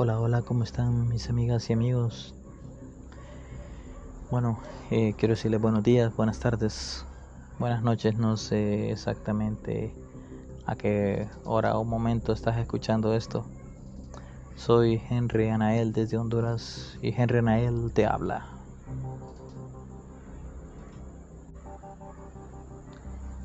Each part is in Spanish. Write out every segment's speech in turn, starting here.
Hola, hola, ¿cómo están mis amigas y amigos? Bueno, eh, quiero decirles buenos días, buenas tardes, buenas noches, no sé exactamente a qué hora o momento estás escuchando esto. Soy Henry Anael desde Honduras y Henry Anael te habla.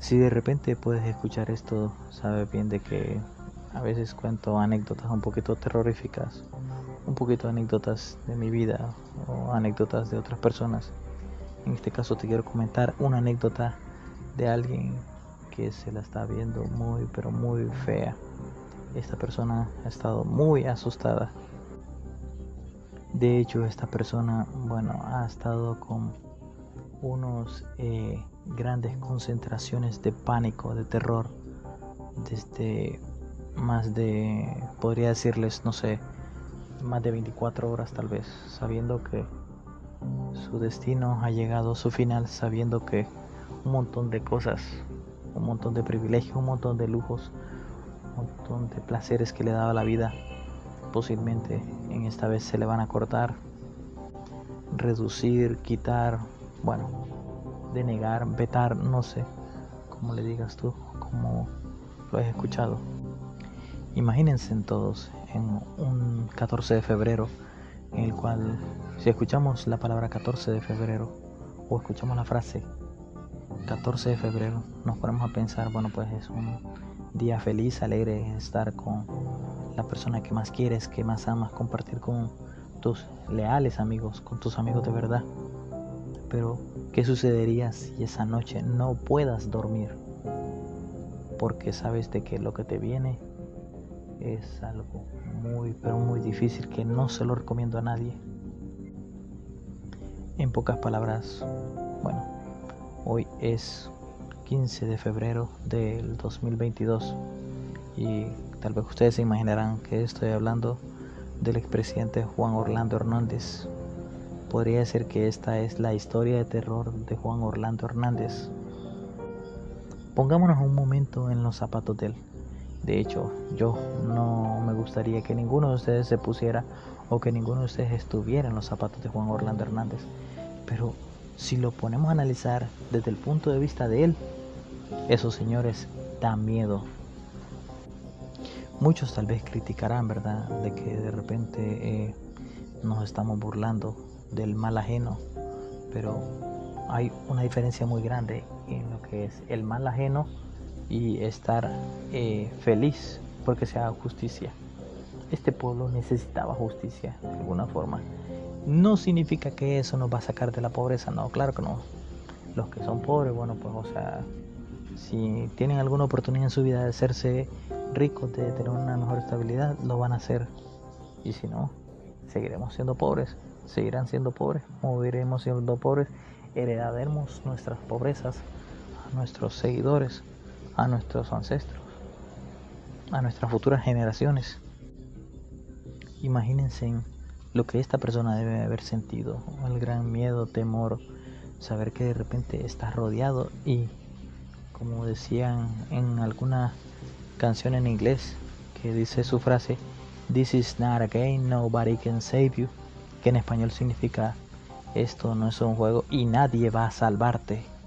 Si de repente puedes escuchar esto, sabes bien de que a veces cuento anécdotas un poquito terroríficas, un poquito anécdotas de mi vida o anécdotas de otras personas. En este caso te quiero comentar una anécdota de alguien que se la está viendo muy pero muy fea. Esta persona ha estado muy asustada. De hecho, esta persona, bueno, ha estado con unos eh, grandes concentraciones de pánico, de terror, desde más de, podría decirles, no sé, más de 24 horas tal vez, sabiendo que su destino ha llegado a su final, sabiendo que un montón de cosas, un montón de privilegios, un montón de lujos, un montón de placeres que le daba la vida, posiblemente en esta vez se le van a cortar, reducir, quitar, bueno, denegar, vetar, no sé, como le digas tú, como lo has escuchado. Imagínense todos en un 14 de febrero en el cual si escuchamos la palabra 14 de febrero o escuchamos la frase 14 de febrero nos ponemos a pensar, bueno pues es un día feliz, alegre estar con la persona que más quieres, que más amas, compartir con tus leales amigos, con tus amigos de verdad. Pero, ¿qué sucedería si esa noche no puedas dormir? Porque sabes de que lo que te viene es algo muy, pero muy difícil que no se lo recomiendo a nadie. En pocas palabras, bueno, hoy es 15 de febrero del 2022 y tal vez ustedes se imaginarán que estoy hablando del expresidente Juan Orlando Hernández. Podría ser que esta es la historia de terror de Juan Orlando Hernández. Pongámonos un momento en los zapatos de él. De hecho, yo no me gustaría que ninguno de ustedes se pusiera o que ninguno de ustedes estuviera en los zapatos de Juan Orlando Hernández. Pero si lo ponemos a analizar desde el punto de vista de él, esos señores dan miedo. Muchos tal vez criticarán, ¿verdad?, de que de repente eh, nos estamos burlando del mal ajeno, pero hay una diferencia muy grande en lo que es el mal ajeno y estar eh, feliz porque se haga justicia. Este pueblo necesitaba justicia de alguna forma. No significa que eso nos va a sacar de la pobreza, no, claro que no. Los que son pobres, bueno, pues o sea, si tienen alguna oportunidad en su vida de hacerse ricos, de tener una mejor estabilidad, lo van a hacer. Y si no, seguiremos siendo pobres, seguirán siendo pobres, moriremos siendo pobres, heredaremos nuestras pobrezas a nuestros seguidores a nuestros ancestros, a nuestras futuras generaciones. Imagínense lo que esta persona debe haber sentido, el gran miedo, temor, saber que de repente está rodeado y, como decían en alguna canción en inglés, que dice su frase, This is not a game, nobody can save you, que en español significa, esto no es un juego y nadie va a salvarte.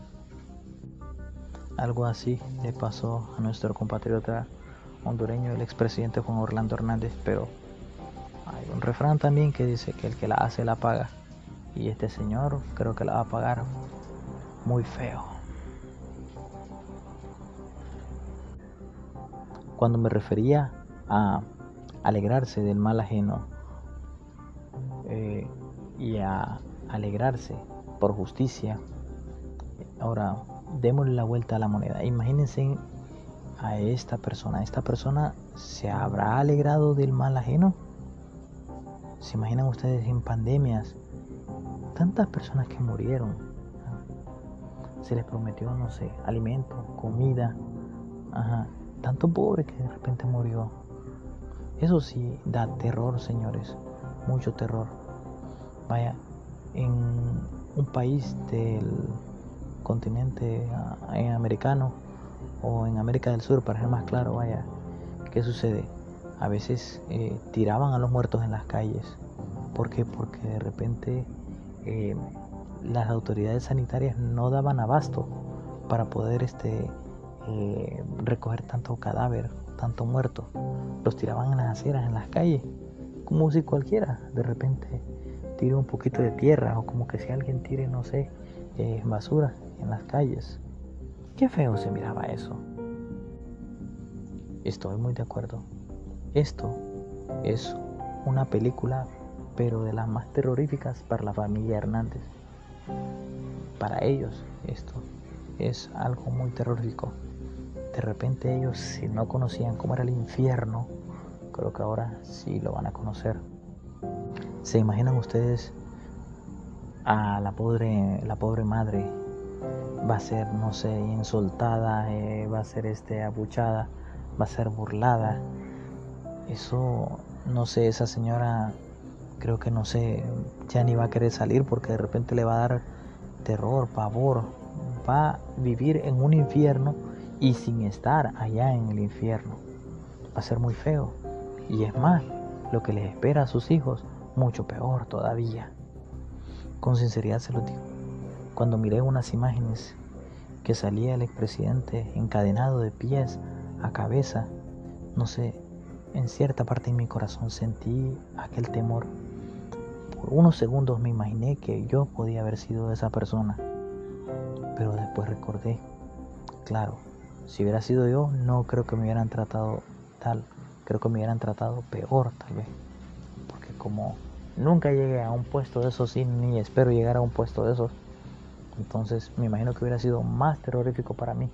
Algo así le pasó a nuestro compatriota hondureño, el expresidente Juan Orlando Hernández, pero hay un refrán también que dice que el que la hace la paga. Y este señor creo que la va a pagar muy feo. Cuando me refería a alegrarse del mal ajeno eh, y a alegrarse por justicia, ahora démosle la vuelta a la moneda. Imagínense a esta persona. ¿Esta persona se habrá alegrado del mal ajeno? ¿Se imaginan ustedes en pandemias? Tantas personas que murieron. Se les prometió, no sé, alimento, comida. Tanto pobre que de repente murió. Eso sí da terror, señores. Mucho terror. Vaya, en un país del continente americano o en América del Sur, para ser más claro, vaya, ¿qué sucede? a veces eh, tiraban a los muertos en las calles. ¿Por qué? Porque de repente eh, las autoridades sanitarias no daban abasto para poder este, eh, recoger tanto cadáver, tanto muerto. Los tiraban en las aceras, en las calles, como si cualquiera de repente tire un poquito de tierra o como que si alguien tire, no sé, basura en las calles. Qué feo se miraba eso. Estoy muy de acuerdo. Esto es una película, pero de las más terroríficas para la familia Hernández. Para ellos esto es algo muy terrorífico. De repente ellos, si no conocían cómo era el infierno, creo que ahora sí lo van a conocer. ¿Se imaginan ustedes a la pobre, la pobre madre? Va a ser, no sé, insultada, eh, va a ser este, abuchada va a ser burlada. Eso, no sé, esa señora creo que no sé, ya ni va a querer salir porque de repente le va a dar terror, pavor. Va a vivir en un infierno y sin estar allá en el infierno. Va a ser muy feo. Y es más, lo que les espera a sus hijos, mucho peor todavía. Con sinceridad se lo digo. Cuando miré unas imágenes que salía el expresidente encadenado de pies a cabeza, no sé, en cierta parte de mi corazón sentí aquel temor. Por unos segundos me imaginé que yo podía haber sido esa persona, pero después recordé, claro, si hubiera sido yo, no creo que me hubieran tratado tal, creo que me hubieran tratado peor tal vez, porque como nunca llegué a un puesto de esos y ni espero llegar a un puesto de esos, entonces me imagino que hubiera sido más terrorífico para mí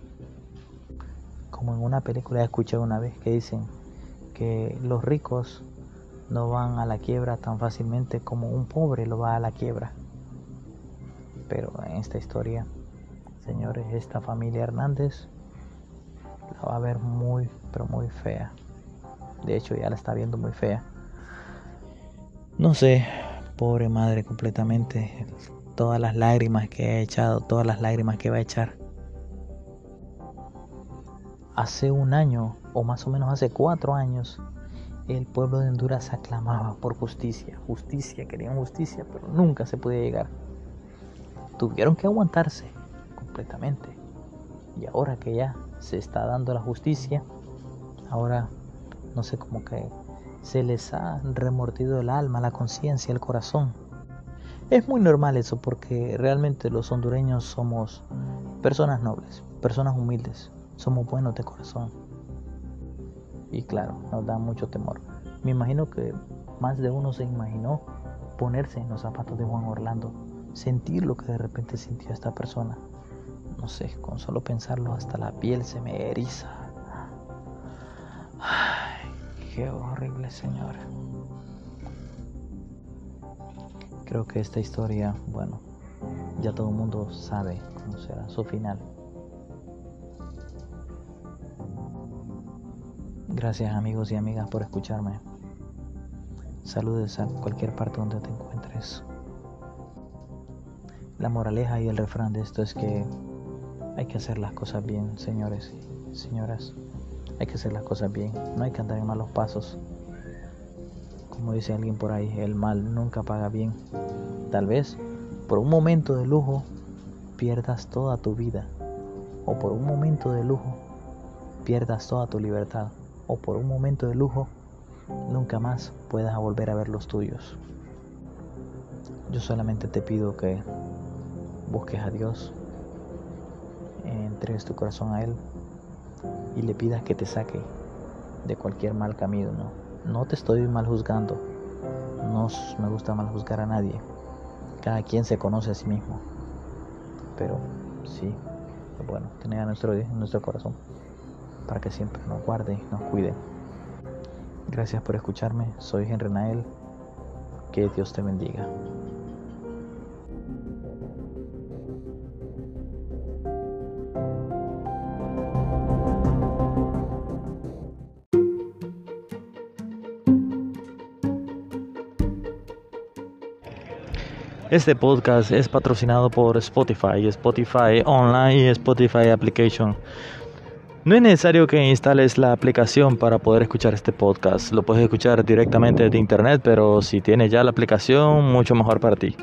como en una película escuché una vez que dicen que los ricos no van a la quiebra tan fácilmente como un pobre lo va a la quiebra. Pero en esta historia, señores, esta familia Hernández la va a ver muy, pero muy fea. De hecho, ya la está viendo muy fea. No sé, pobre madre completamente. Todas las lágrimas que ha echado, todas las lágrimas que va a echar Hace un año, o más o menos hace cuatro años, el pueblo de Honduras aclamaba por justicia, justicia, querían justicia, pero nunca se podía llegar. Tuvieron que aguantarse completamente. Y ahora que ya se está dando la justicia, ahora no sé cómo que se les ha remordido el alma, la conciencia, el corazón. Es muy normal eso porque realmente los hondureños somos personas nobles, personas humildes, somos buenos de corazón. Y claro, nos da mucho temor. Me imagino que más de uno se imaginó ponerse en los zapatos de Juan Orlando, sentir lo que de repente sintió esta persona. No sé, con solo pensarlo hasta la piel se me eriza. Qué horrible, señora. Creo que esta historia, bueno, ya todo el mundo sabe cómo será su final. Gracias amigos y amigas por escucharme. Saludes a cualquier parte donde te encuentres. La moraleja y el refrán de esto es que hay que hacer las cosas bien, señores y señoras. Hay que hacer las cosas bien. No hay que andar en malos pasos. Como dice alguien por ahí, el mal nunca paga bien. Tal vez por un momento de lujo pierdas toda tu vida. O por un momento de lujo pierdas toda tu libertad o por un momento de lujo nunca más puedas volver a ver los tuyos. Yo solamente te pido que busques a Dios, entregues tu corazón a Él y le pidas que te saque de cualquier mal camino. No, te estoy mal juzgando, no me gusta mal juzgar a nadie. Cada quien se conoce a sí mismo. Pero sí, bueno, tener a nuestro, nuestro corazón para que siempre nos guarde nos cuide. Gracias por escucharme, soy Henry Nael, que Dios te bendiga. Este podcast es patrocinado por Spotify, Spotify Online y Spotify Application. No es necesario que instales la aplicación para poder escuchar este podcast. Lo puedes escuchar directamente de internet, pero si tienes ya la aplicación, mucho mejor para ti.